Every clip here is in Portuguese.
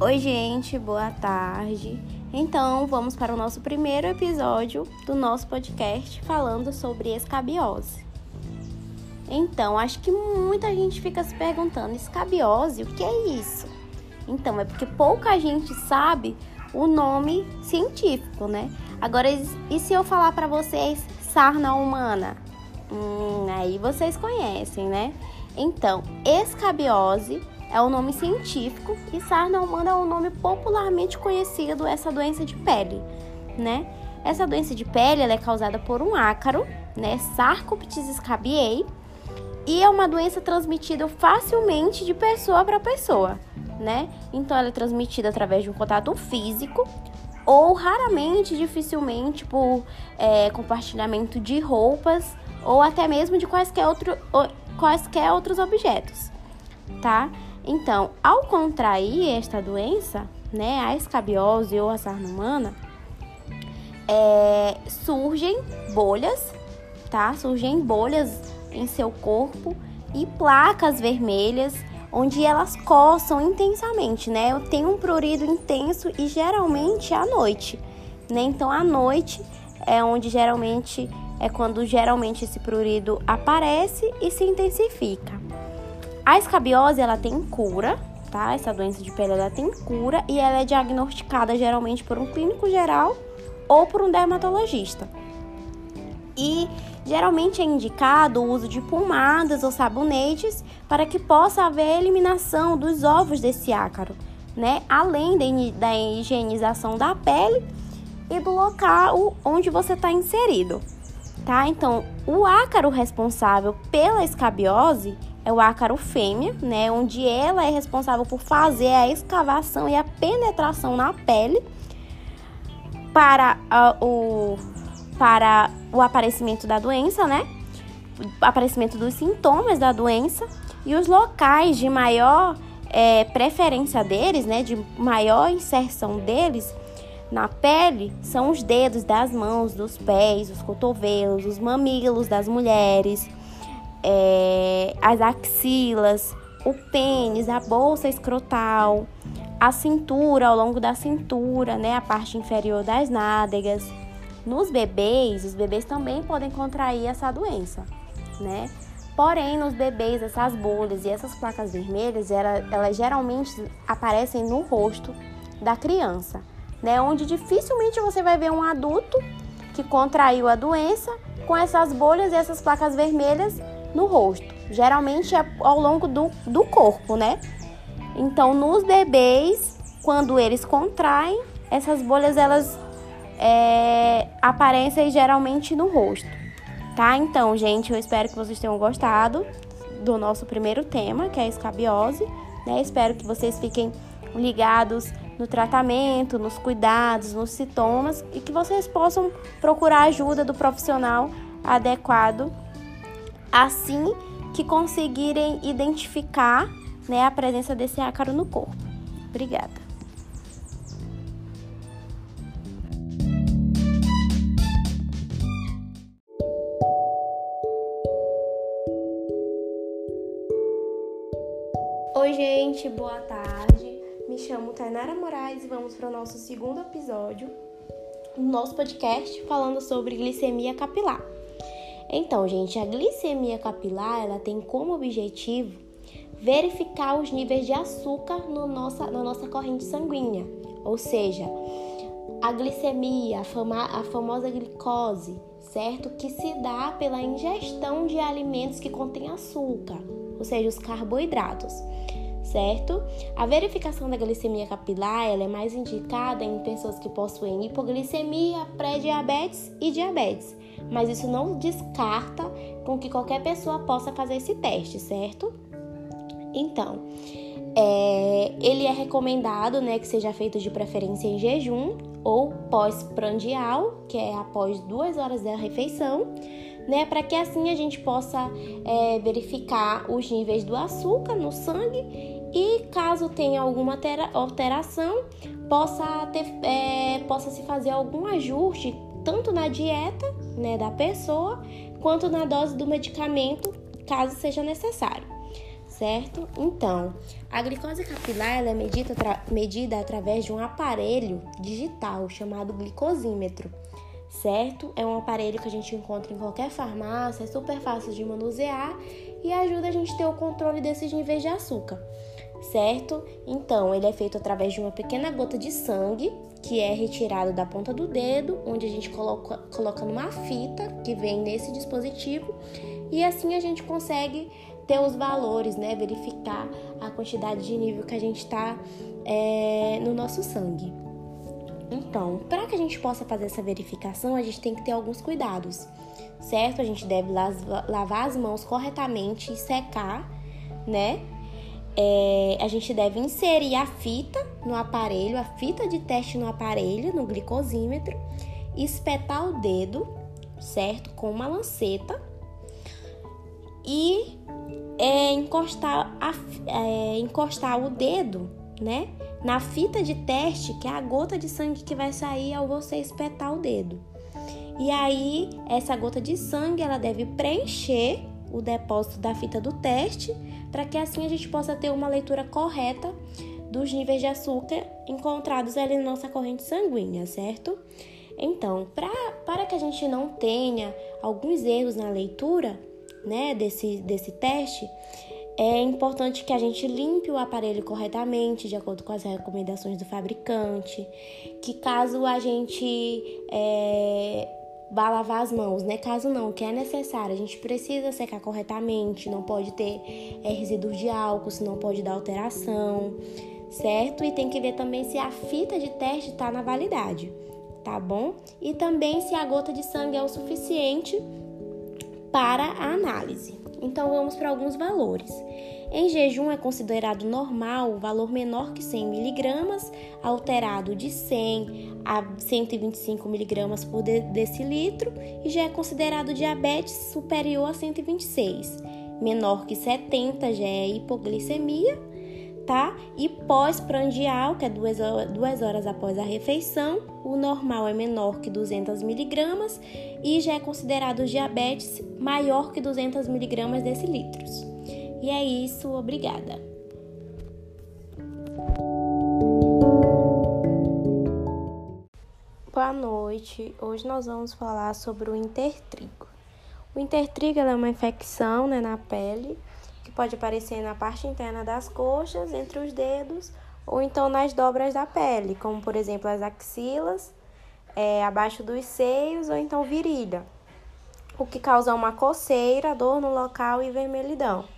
Oi, gente, boa tarde. Então, vamos para o nosso primeiro episódio do nosso podcast falando sobre escabiose. Então, acho que muita gente fica se perguntando: escabiose, o que é isso? Então, é porque pouca gente sabe o nome científico, né? Agora, e se eu falar para vocês sarna humana? Hum, aí vocês conhecem, né? Então, escabiose é o nome científico e sarna humana é o nome popularmente conhecido essa doença de pele, né? Essa doença de pele é causada por um ácaro, né, Sarcoptes scabiei, e é uma doença transmitida facilmente de pessoa para pessoa, né? Então ela é transmitida através de um contato físico ou raramente, dificilmente por é, compartilhamento de roupas ou até mesmo de quaisquer, outro, quaisquer outros objetos, tá? Então, ao contrair esta doença, né, a escabiose ou a sarna humana, é, surgem bolhas, tá? Surgem bolhas em seu corpo e placas vermelhas onde elas coçam intensamente, né? Tem um prurido intenso e geralmente à noite, né? Então à noite é onde geralmente é quando geralmente esse prurido aparece e se intensifica. A escabiose ela tem cura, tá? Essa doença de pele ela tem cura e ela é diagnosticada geralmente por um clínico geral ou por um dermatologista. E geralmente é indicado o uso de pomadas ou sabonetes para que possa haver a eliminação dos ovos desse ácaro, né? Além da higienização da pele e do local onde você está inserido, tá? Então, o ácaro responsável pela escabiose é o ácaro fêmea, né, onde ela é responsável por fazer a escavação e a penetração na pele para uh, o para o aparecimento da doença, né? O aparecimento dos sintomas da doença e os locais de maior é, preferência deles, né, de maior inserção deles na pele são os dedos das mãos, dos pés, os cotovelos, os mamilos das mulheres, é, as axilas, o pênis, a bolsa escrotal, a cintura, ao longo da cintura, né, a parte inferior das nádegas. Nos bebês, os bebês também podem contrair essa doença, né? Porém, nos bebês, essas bolhas e essas placas vermelhas, elas, elas geralmente aparecem no rosto da criança, né? Onde dificilmente você vai ver um adulto que contraiu a doença com essas bolhas e essas placas vermelhas no rosto. Geralmente é ao longo do, do corpo, né? Então, nos bebês, quando eles contraem, essas bolhas elas é, aparecem geralmente no rosto, tá? Então, gente, eu espero que vocês tenham gostado do nosso primeiro tema, que é a escabiose, né? Espero que vocês fiquem ligados no tratamento, nos cuidados, nos sintomas e que vocês possam procurar ajuda do profissional adequado assim que conseguirem identificar né, a presença desse ácaro no corpo. Obrigada. Oi, gente, boa tarde. Me chamo Tainara Moraes e vamos para o nosso segundo episódio do nosso podcast falando sobre glicemia capilar. Então, gente, a glicemia capilar ela tem como objetivo verificar os níveis de açúcar no nossa, na nossa corrente sanguínea, ou seja, a glicemia, a, fama, a famosa glicose, certo? Que se dá pela ingestão de alimentos que contêm açúcar, ou seja, os carboidratos certo? A verificação da glicemia capilar ela é mais indicada em pessoas que possuem hipoglicemia, pré-diabetes e diabetes, mas isso não descarta com que qualquer pessoa possa fazer esse teste, certo? Então, é, ele é recomendado né, que seja feito de preferência em jejum ou pós-prandial, que é após duas horas da refeição, né, para que assim a gente possa é, verificar os níveis do açúcar no sangue e caso tenha alguma alteração, possa, ter, é, possa se fazer algum ajuste tanto na dieta né, da pessoa quanto na dose do medicamento, caso seja necessário, certo? Então, a glicose capilar é medida, medida através de um aparelho digital chamado glicosímetro, certo? É um aparelho que a gente encontra em qualquer farmácia, é super fácil de manusear e ajuda a gente a ter o controle desses níveis de açúcar, certo? Então, ele é feito através de uma pequena gota de sangue que é retirado da ponta do dedo, onde a gente coloca, coloca numa fita que vem nesse dispositivo e assim a gente consegue ter os valores, né? Verificar a quantidade de nível que a gente está é, no nosso sangue. Então, para que a gente possa fazer essa verificação, a gente tem que ter alguns cuidados, certo? A gente deve lavar as mãos corretamente e secar, né? É, a gente deve inserir a fita no aparelho, a fita de teste no aparelho, no glicosímetro, espetar o dedo, certo? Com uma lanceta e é, encostar, a, é, encostar o dedo, né? Na fita de teste, que é a gota de sangue que vai sair ao você espetar o dedo. E aí, essa gota de sangue, ela deve preencher o depósito da fita do teste, para que assim a gente possa ter uma leitura correta dos níveis de açúcar encontrados ali na nossa corrente sanguínea, certo? Então, pra, para que a gente não tenha alguns erros na leitura né, desse, desse teste, é importante que a gente limpe o aparelho corretamente, de acordo com as recomendações do fabricante, que caso a gente é, vá lavar as mãos, né? Caso não, que é necessário, a gente precisa secar corretamente, não pode ter é, resíduos de álcool, senão pode dar alteração, certo? E tem que ver também se a fita de teste está na validade, tá bom? E também se a gota de sangue é o suficiente para a análise. Então vamos para alguns valores. Em jejum é considerado normal o valor menor que 100 miligramas, alterado de 100 a 125 miligramas por decilitro, e já é considerado diabetes superior a 126. Menor que 70 já é hipoglicemia, tá? E pós-prandial, que é duas horas, duas horas após a refeição, o normal é menor que 200 miligramas e já é considerado diabetes maior que 200 miligramas decilitros. E é isso, obrigada. Boa noite. Hoje nós vamos falar sobre o intertrigo. O intertrigo é uma infecção né, na pele que pode aparecer na parte interna das coxas, entre os dedos ou então nas dobras da pele, como por exemplo as axilas, é, abaixo dos seios ou então virilha, o que causa uma coceira, dor no local e vermelhidão.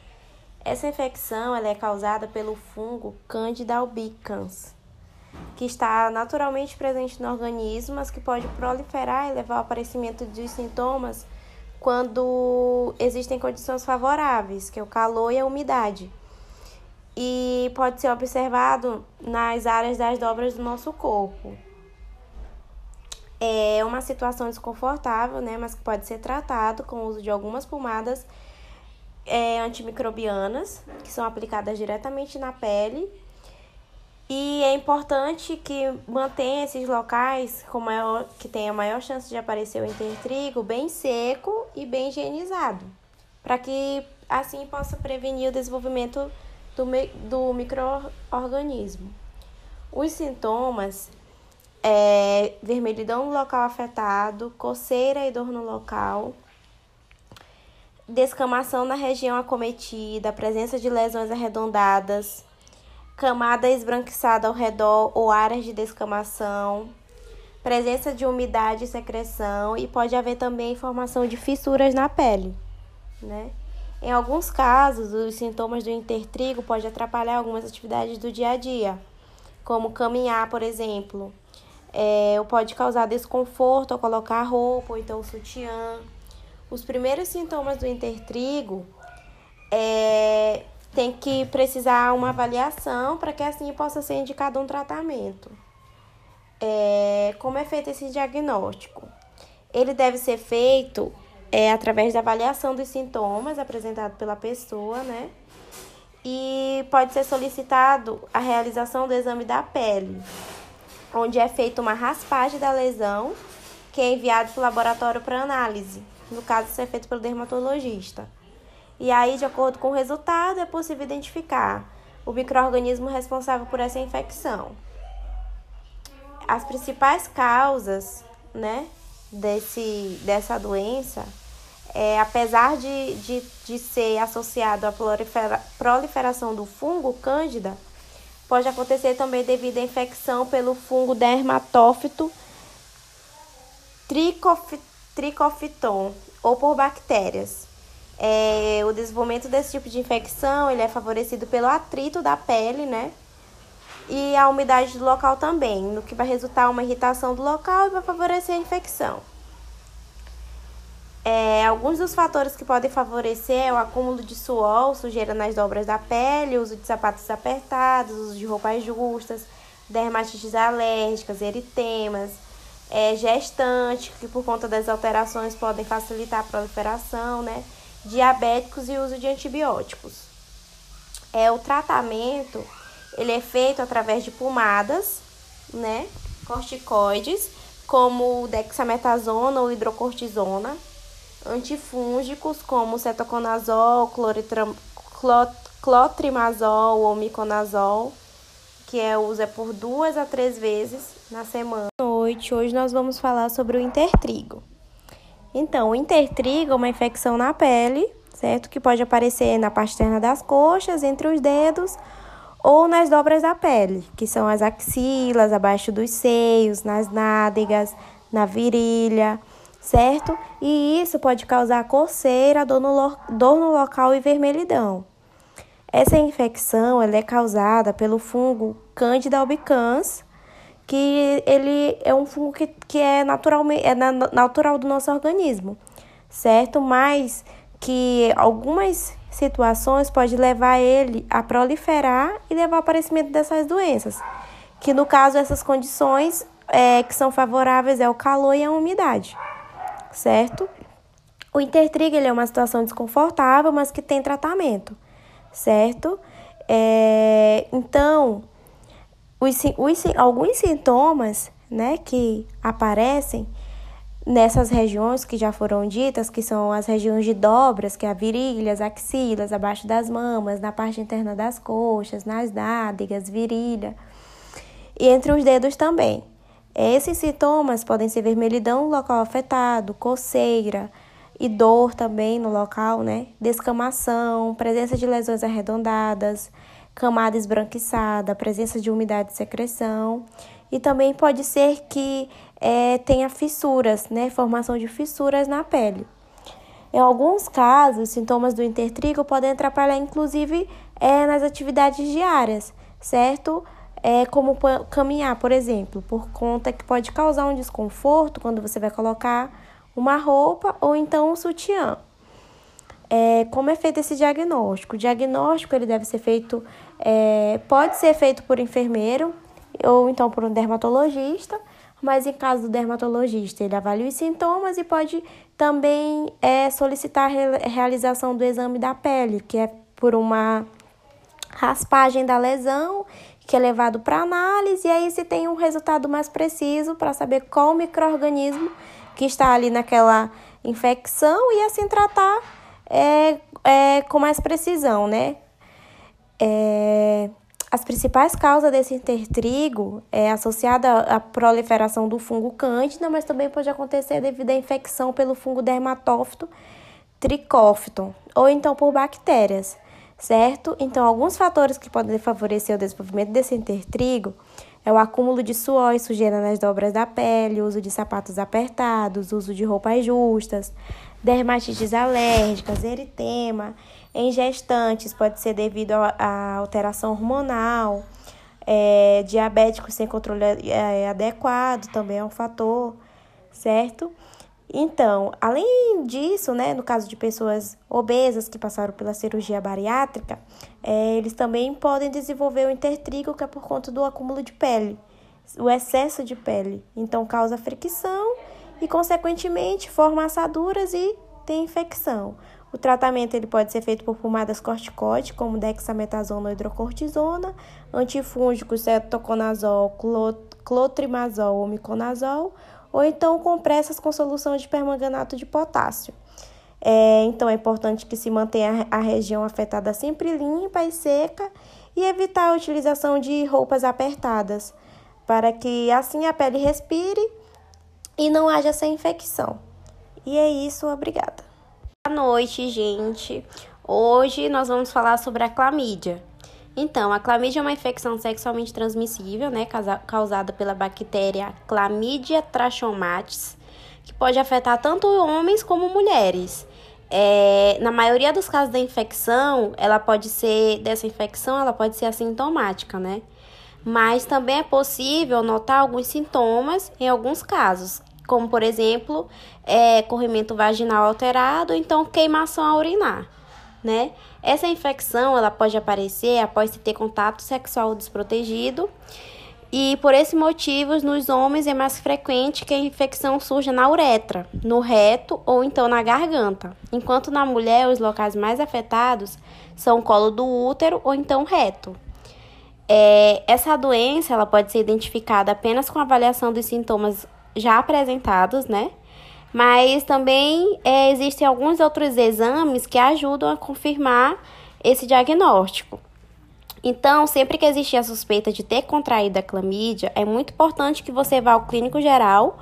Essa infecção ela é causada pelo fungo Candida albicans, que está naturalmente presente no organismo, mas que pode proliferar e levar ao aparecimento de sintomas quando existem condições favoráveis, que é o calor e a umidade. E pode ser observado nas áreas das dobras do nosso corpo. É uma situação desconfortável, né, mas que pode ser tratado com o uso de algumas pomadas é, antimicrobianas, que são aplicadas diretamente na pele. E é importante que mantenha esses locais com maior, que tenha maior chance de aparecer o intertrigo bem seco e bem higienizado, para que assim possa prevenir o desenvolvimento do, do microorganismo. Os sintomas é vermelhidão no local afetado, coceira e dor no local, descamação na região acometida, presença de lesões arredondadas, camada esbranquiçada ao redor ou áreas de descamação, presença de umidade e secreção e pode haver também formação de fissuras na pele, né? Em alguns casos, os sintomas do intertrigo podem atrapalhar algumas atividades do dia a dia, como caminhar, por exemplo. É, pode causar desconforto ao colocar roupa ou então sutiã. Os primeiros sintomas do intertrigo é, tem que precisar uma avaliação para que assim possa ser indicado um tratamento. É, como é feito esse diagnóstico? Ele deve ser feito é, através da avaliação dos sintomas apresentados pela pessoa, né? E pode ser solicitado a realização do exame da pele, onde é feita uma raspagem da lesão, que é enviado para o laboratório para análise no caso, isso é feito pelo dermatologista. E aí, de acordo com o resultado, é possível identificar o microorganismo responsável por essa infecção. As principais causas, né, desse, dessa doença, é, apesar de, de, de ser associado à prolifera, proliferação do fungo cândida, pode acontecer também devido à infecção pelo fungo dermatófito tricofiton ou por bactérias. É, o desenvolvimento desse tipo de infecção ele é favorecido pelo atrito da pele, né? E a umidade do local também, no que vai resultar uma irritação do local e vai favorecer a infecção. É, alguns dos fatores que podem favorecer é o acúmulo de suor, sujeira nas dobras da pele, uso de sapatos apertados, uso de roupas justas, dermatites alérgicas, eritemas, é, gestante, que por conta das alterações podem facilitar a proliferação, né? Diabéticos e uso de antibióticos. É, o tratamento ele é feito através de pomadas, né? Corticoides, como dexametasona ou hidrocortisona, antifúngicos como cetoconazol, clotrimazol ou miconazol, que é usa por duas a três vezes na semana. Noite, hoje nós vamos falar sobre o intertrigo. Então, o intertrigo é uma infecção na pele, certo? Que pode aparecer na parte externa das coxas, entre os dedos ou nas dobras da pele, que são as axilas, abaixo dos seios, nas nádegas, na virilha, certo? E isso pode causar coceira, dor no, dor no local e vermelhidão. Essa infecção ela é causada pelo fungo Candida albicans, que ele é um fungo que, que é, naturalmente, é natural do nosso organismo, certo? Mas que algumas situações pode levar ele a proliferar e levar ao aparecimento dessas doenças. Que no caso essas condições é, que são favoráveis é o calor e a umidade, certo? O intertrigo é uma situação desconfortável, mas que tem tratamento, certo? É, então, os, os, alguns sintomas né, que aparecem nessas regiões que já foram ditas, que são as regiões de dobras, que é a virilha, as axilas, abaixo das mamas, na parte interna das coxas, nas nádegas, virilha, e entre os dedos também. Esses sintomas podem ser vermelhidão no local afetado, coceira e dor também no local, né? Descamação, presença de lesões arredondadas, camada esbranquiçada, presença de umidade e secreção. E também pode ser que é, tenha fissuras, né? Formação de fissuras na pele. Em alguns casos, sintomas do intertrigo podem atrapalhar, inclusive, é, nas atividades diárias, certo? É, como caminhar, por exemplo, por conta que pode causar um desconforto quando você vai colocar uma roupa ou então um sutiã. É, como é feito esse diagnóstico? O diagnóstico ele deve ser feito, é, pode ser feito por enfermeiro ou então por um dermatologista, mas em caso do dermatologista ele avalia os sintomas e pode também é, solicitar a realização do exame da pele, que é por uma raspagem da lesão, que é levado para análise, e aí se tem um resultado mais preciso para saber qual microorganismo que está ali naquela infecção e assim tratar é, é, com mais precisão, né? É, as principais causas desse intertrigo é associada à proliferação do fungo cândida, mas também pode acontecer devido à infecção pelo fungo dermatófito tricófito ou então por bactérias, certo? Então, alguns fatores que podem favorecer o desenvolvimento desse intertrigo é o acúmulo de suor e sujeira nas dobras da pele, uso de sapatos apertados, uso de roupas justas, dermatites alérgicas, eritema. Em gestantes, pode ser devido à alteração hormonal. É, diabético sem controle é, adequado também é um fator, certo? Então, além disso, né, no caso de pessoas obesas que passaram pela cirurgia bariátrica, é, eles também podem desenvolver o intertrigo, que é por conta do acúmulo de pele, o excesso de pele. Então, causa fricção e, consequentemente, forma assaduras e tem infecção. O tratamento ele pode ser feito por pomadas corticoides, como dexametasona ou hidrocortisona, antifúngicos, cetoconazol, clotrimazol ou miconazol, ou então compressas com solução de permanganato de potássio. É, então é importante que se mantenha a região afetada sempre limpa e seca e evitar a utilização de roupas apertadas, para que assim a pele respire e não haja essa infecção. E é isso, obrigada. Boa noite, gente. Hoje nós vamos falar sobre a clamídia. Então, a clamídia é uma infecção sexualmente transmissível, né, causada pela bactéria Chlamydia trachomatis, que pode afetar tanto homens como mulheres. É, na maioria dos casos da infecção, ela pode ser dessa infecção, ela pode ser assintomática, né? Mas também é possível notar alguns sintomas em alguns casos, como por exemplo, é, corrimento vaginal alterado, ou então queimação a urinar né? Essa infecção ela pode aparecer após se ter contato sexual desprotegido. E por esse motivo, nos homens é mais frequente que a infecção surja na uretra, no reto ou então na garganta, enquanto na mulher os locais mais afetados são o colo do útero ou então reto. É, essa doença ela pode ser identificada apenas com avaliação dos sintomas já apresentados, né? Mas também é, existem alguns outros exames que ajudam a confirmar esse diagnóstico. Então, sempre que existir a suspeita de ter contraído a clamídia, é muito importante que você vá ao clínico geral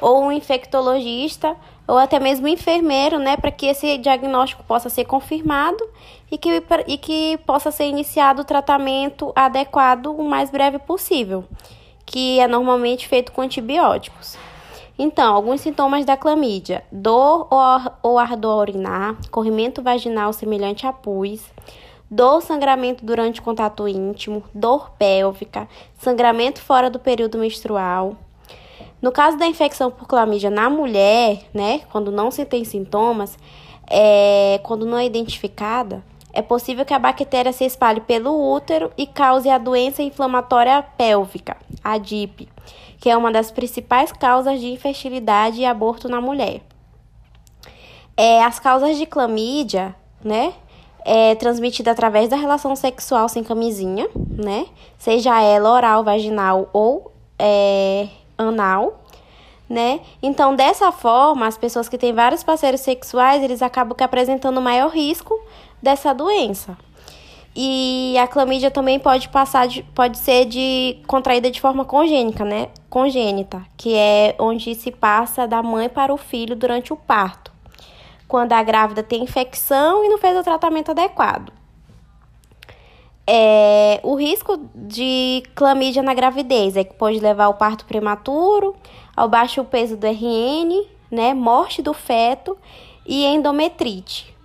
ou um infectologista ou até mesmo um enfermeiro, né, para que esse diagnóstico possa ser confirmado e que, e que possa ser iniciado o tratamento adequado o mais breve possível, que é normalmente feito com antibióticos. Então, alguns sintomas da clamídia: dor ou ardor a urinar, corrimento vaginal semelhante a pus, dor sangramento durante contato íntimo, dor pélvica, sangramento fora do período menstrual. No caso da infecção por clamídia na mulher, né, quando não se tem sintomas, é, quando não é identificada, é possível que a bactéria se espalhe pelo útero e cause a doença inflamatória pélvica, a DIP que é uma das principais causas de infertilidade e aborto na mulher. É, as causas de clamídia, né? É transmitida através da relação sexual sem camisinha, né? Seja ela oral, vaginal ou é, anal, né? Então, dessa forma, as pessoas que têm vários parceiros sexuais, eles acabam apresentando maior risco dessa doença, e a clamídia também pode passar de, pode ser de contraída de forma congênica, né? Congênita, que é onde se passa da mãe para o filho durante o parto. Quando a grávida tem infecção e não fez o tratamento adequado. É, o risco de clamídia na gravidez é que pode levar ao parto prematuro, ao baixo peso do RN, né, morte do feto e endometrite.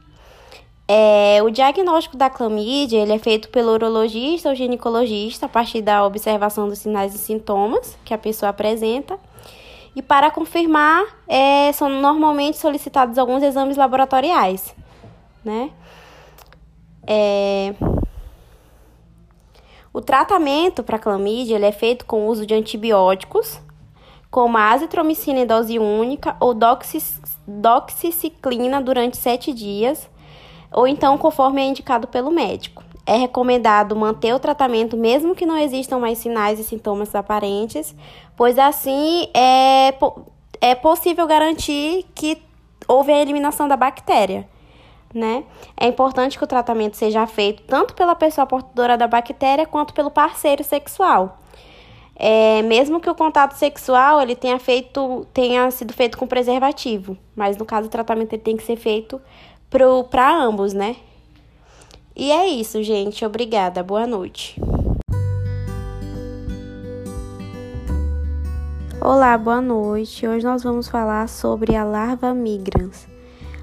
É, o diagnóstico da clamídia ele é feito pelo urologista ou ginecologista a partir da observação dos sinais e sintomas que a pessoa apresenta. E para confirmar, é, são normalmente solicitados alguns exames laboratoriais, né? É... O tratamento para clamídia ele é feito com o uso de antibióticos, como a azitromicina em dose única ou doxiciclina durante sete dias, ou então conforme é indicado pelo médico. É recomendado manter o tratamento mesmo que não existam mais sinais e sintomas aparentes, pois assim é, é possível garantir que houve a eliminação da bactéria. Né? É importante que o tratamento seja feito tanto pela pessoa portadora da bactéria quanto pelo parceiro sexual. É, mesmo que o contato sexual ele tenha, feito, tenha sido feito com preservativo, mas no caso o tratamento ele tem que ser feito para ambos, né? E é isso, gente. Obrigada. Boa noite. Olá, boa noite. Hoje nós vamos falar sobre a larva migrans.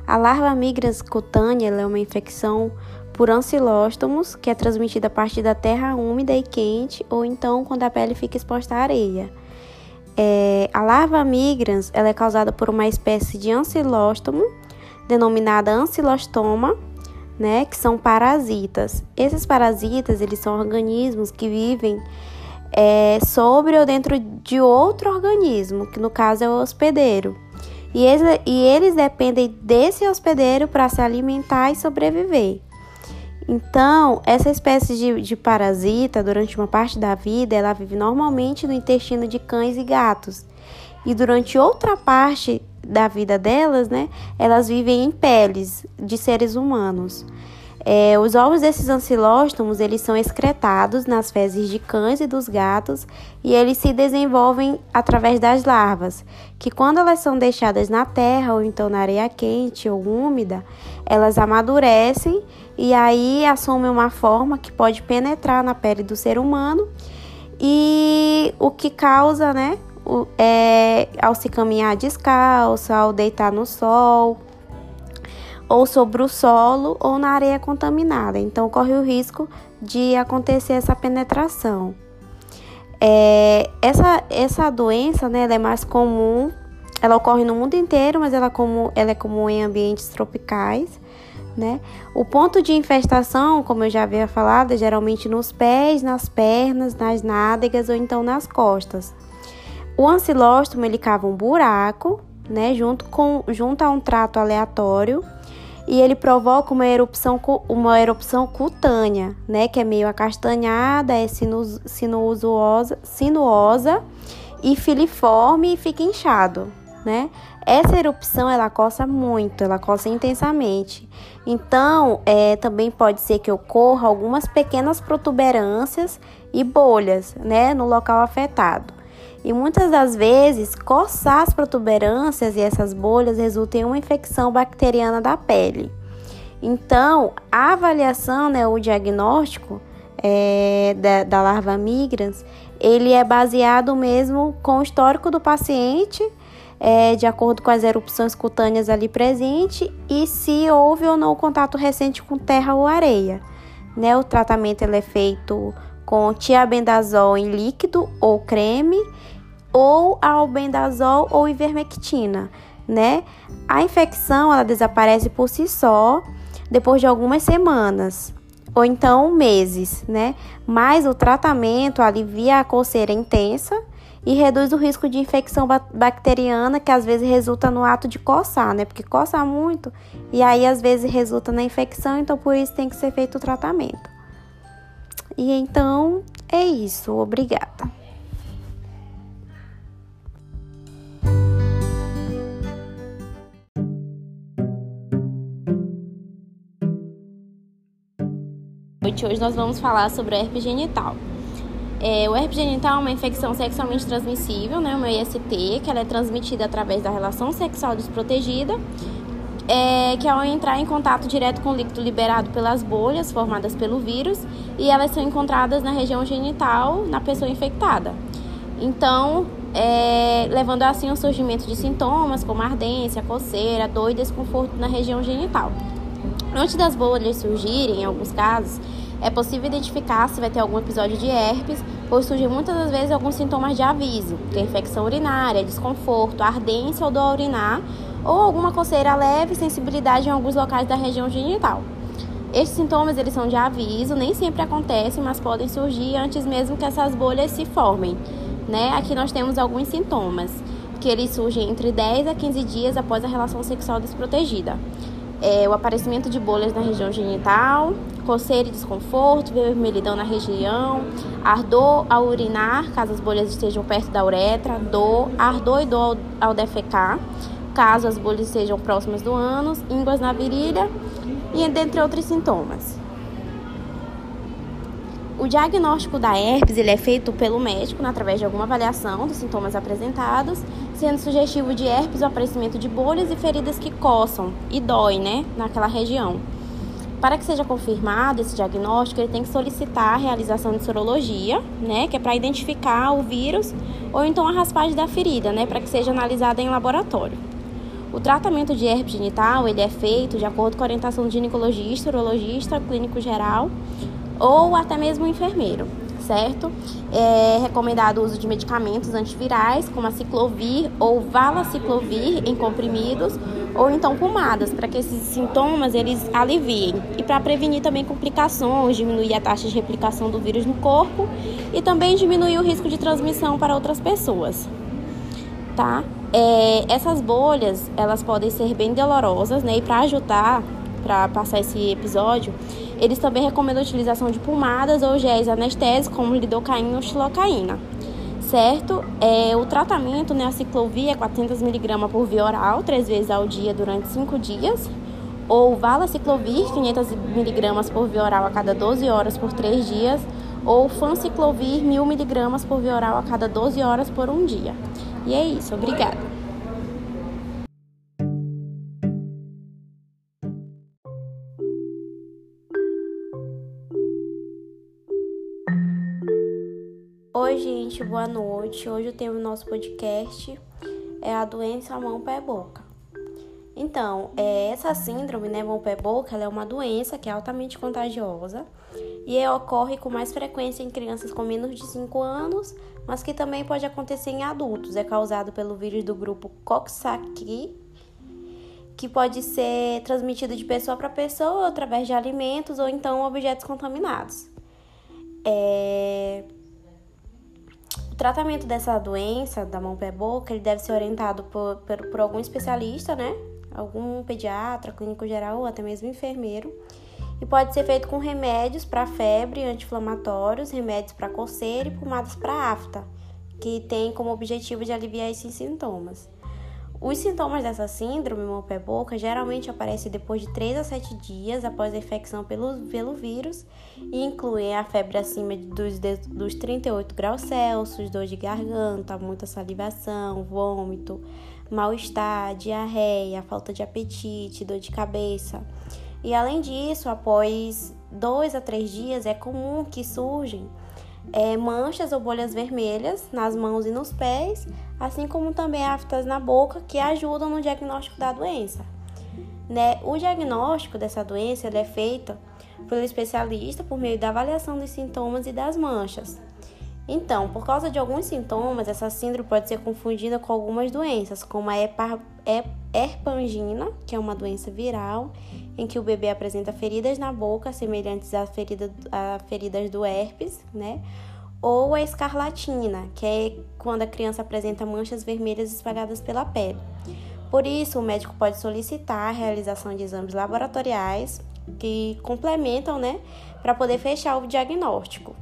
A larva migrans cutânea é uma infecção por ancilóstomos que é transmitida a partir da terra úmida e quente ou então quando a pele fica exposta à areia. É, a larva migrans ela é causada por uma espécie de ancilóstomo denominada ancilostoma, né, que são parasitas. Esses parasitas, eles são organismos que vivem é, sobre ou dentro de outro organismo, que no caso é o hospedeiro. E eles, e eles dependem desse hospedeiro para se alimentar e sobreviver. Então, essa espécie de, de parasita, durante uma parte da vida, ela vive normalmente no intestino de cães e gatos. E durante outra parte da vida delas, né, elas vivem em peles de seres humanos. É, os ovos desses ancilóstomos eles são excretados nas fezes de cães e dos gatos e eles se desenvolvem através das larvas, que quando elas são deixadas na terra ou então na areia quente ou úmida, elas amadurecem e aí assumem uma forma que pode penetrar na pele do ser humano e o que causa, né, é, ao se caminhar descalço, ao deitar no sol, ou sobre o solo ou na areia contaminada. Então, corre o risco de acontecer essa penetração. É, essa, essa doença né, é mais comum, ela ocorre no mundo inteiro, mas ela, comum, ela é comum em ambientes tropicais. Né? O ponto de infestação, como eu já havia falado, é geralmente nos pés, nas pernas, nas nádegas ou então nas costas. O ancilóstomo ele cava um buraco, né, junto com junto a um trato aleatório e ele provoca uma erupção, uma erupção cutânea, né, que é meio acastanhada, é sinuosa, sinuosa e filiforme e fica inchado, né? Essa erupção ela coça muito, ela coça intensamente. Então, é, também pode ser que ocorra algumas pequenas protuberâncias e bolhas, né, no local afetado. E muitas das vezes, coçar as protuberâncias e essas bolhas resulta em uma infecção bacteriana da pele. Então, a avaliação, né, o diagnóstico é, da, da larva migrans, ele é baseado mesmo com o histórico do paciente, é, de acordo com as erupções cutâneas ali presentes e se houve ou não contato recente com terra ou areia. Né? O tratamento ele é feito com tiabendazol em líquido ou creme ou albendazol ou ivermectina, né? A infecção ela desaparece por si só depois de algumas semanas ou então meses, né? Mas o tratamento alivia a coceira intensa e reduz o risco de infecção bacteriana que às vezes resulta no ato de coçar, né? Porque coça muito e aí às vezes resulta na infecção, então por isso tem que ser feito o tratamento. E então é isso, obrigada. Noite. Hoje nós vamos falar sobre o herpes genital. É, o herpes genital é uma infecção sexualmente transmissível, né, uma IST, que ela é transmitida através da relação sexual desprotegida, é, que ao entrar em contato direto com o líquido liberado pelas bolhas formadas pelo vírus, e elas são encontradas na região genital na pessoa infectada. Então, é, levando assim ao surgimento de sintomas como ardência, coceira, dor e desconforto na região genital. Antes das bolhas surgirem, em alguns casos, é possível identificar se vai ter algum episódio de herpes, pois surgem muitas das vezes alguns sintomas de aviso, que é infecção urinária, desconforto, ardência ou dor ao urinar, ou alguma coceira leve sensibilidade em alguns locais da região genital. Estes sintomas eles são de aviso, nem sempre acontecem, mas podem surgir antes mesmo que essas bolhas se formem. Né? Aqui nós temos alguns sintomas, que eles surgem entre 10 a 15 dias após a relação sexual desprotegida é, o aparecimento de bolhas na região genital, coceira e desconforto, vermelhidão na região, ardor ao urinar, caso as bolhas estejam perto da uretra, dor, ardor e dor ao, ao defecar, caso as bolhas estejam próximas do ânus, ínguas na virilha e dentre outros sintomas. O diagnóstico da herpes ele é feito pelo médico né, através de alguma avaliação dos sintomas apresentados, sendo sugestivo de herpes o aparecimento de bolhas e feridas que coçam e doem né, naquela região. Para que seja confirmado esse diagnóstico, ele tem que solicitar a realização de sorologia, né, que é para identificar o vírus, ou então a raspagem da ferida, né, para que seja analisada em laboratório. O tratamento de herpes genital ele é feito de acordo com a orientação do ginecologista, urologista, clínico geral ou até mesmo um enfermeiro, certo? É recomendado o uso de medicamentos antivirais, como a ciclovir ou valaciclovir em comprimidos, ou então pomadas, para que esses sintomas eles aliviem. E para prevenir também complicações, diminuir a taxa de replicação do vírus no corpo e também diminuir o risco de transmissão para outras pessoas. Tá? É, essas bolhas, elas podem ser bem dolorosas, né? E para ajudar, para passar esse episódio, eles também recomendam a utilização de pomadas ou géis anestésicos, como lidocaína ou xilocaína. certo? É, o tratamento, né, a ciclovia é 400 mg por via oral, três vezes ao dia durante 5 dias. Ou valaciclovir, 500 mg por via oral a cada 12 horas por 3 dias. Ou fanciclovir, 1000 mg por via oral a cada 12 horas por um dia. E é isso, obrigada. Gente, boa noite. Hoje eu tenho o nosso podcast é a doença mão-pé-boca. Então, é, essa síndrome, né, mão-pé-boca, ela é uma doença que é altamente contagiosa e ocorre com mais frequência em crianças com menos de 5 anos, mas que também pode acontecer em adultos. É causado pelo vírus do grupo Coxsackie, que pode ser transmitido de pessoa para pessoa através de alimentos ou então objetos contaminados. É tratamento dessa doença da mão pé boca ele deve ser orientado por, por, por algum especialista, né? Algum pediatra, clínico geral ou até mesmo enfermeiro. E pode ser feito com remédios para febre, anti-inflamatórios, remédios para coceira e pomadas para afta, que tem como objetivo de aliviar esses sintomas. Os sintomas dessa síndrome, mão pé boca, geralmente aparecem depois de 3 a 7 dias após a infecção pelo, pelo vírus e incluem a febre acima dos, dos 38 graus Celsius, dor de garganta, muita salivação, vômito, mal-estar, diarreia, falta de apetite, dor de cabeça. E além disso, após 2 a 3 dias, é comum que surgem é, manchas ou bolhas vermelhas nas mãos e nos pés, assim como também aftas na boca que ajudam no diagnóstico da doença. Né? O diagnóstico dessa doença é feito pelo especialista por meio da avaliação dos sintomas e das manchas. Então, por causa de alguns sintomas, essa síndrome pode ser confundida com algumas doenças, como a herpangina, que é uma doença viral, em que o bebê apresenta feridas na boca semelhantes a, ferida, a feridas do herpes, né? Ou a escarlatina, que é quando a criança apresenta manchas vermelhas espalhadas pela pele. Por isso, o médico pode solicitar a realização de exames laboratoriais que complementam, né, para poder fechar o diagnóstico.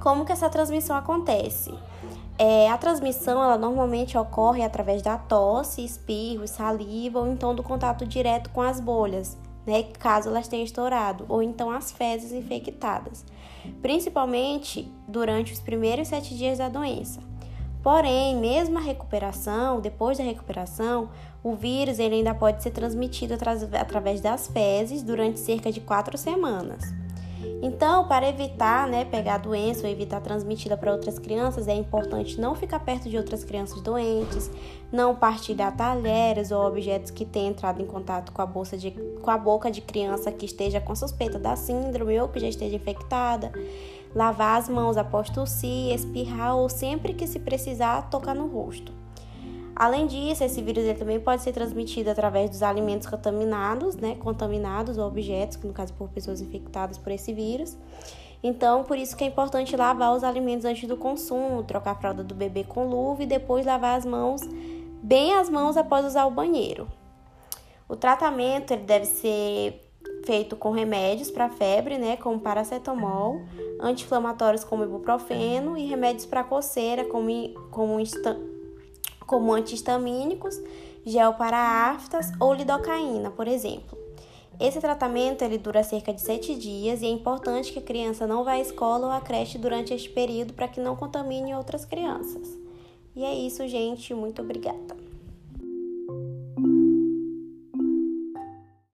Como que essa transmissão acontece? É, a transmissão ela normalmente ocorre através da tosse, espirro, saliva ou então do contato direto com as bolhas, né, caso elas tenham estourado, ou então as fezes infectadas, principalmente durante os primeiros sete dias da doença. Porém, mesmo a recuperação, depois da recuperação, o vírus ele ainda pode ser transmitido através das fezes durante cerca de quatro semanas. Então, para evitar né, pegar a doença ou evitar transmitida para outras crianças, é importante não ficar perto de outras crianças doentes, não partilhar talheres ou objetos que tenham entrado em contato com a, bolsa de, com a boca de criança que esteja com suspeita da síndrome ou que já esteja infectada, lavar as mãos após tossir, espirrar ou sempre que se precisar tocar no rosto. Além disso, esse vírus ele também pode ser transmitido através dos alimentos contaminados, né? Contaminados ou objetos, no caso por pessoas infectadas por esse vírus. Então, por isso que é importante lavar os alimentos antes do consumo, trocar a fralda do bebê com luva e depois lavar as mãos, bem as mãos após usar o banheiro. O tratamento ele deve ser feito com remédios para febre, né, como paracetamol, anti-inflamatórios como ibuprofeno e remédios para coceira, como, como como antihistamínicos, gel para aftas ou lidocaína, por exemplo. Esse tratamento ele dura cerca de 7 dias e é importante que a criança não vá à escola ou à creche durante este período para que não contamine outras crianças. E é isso, gente. Muito obrigada.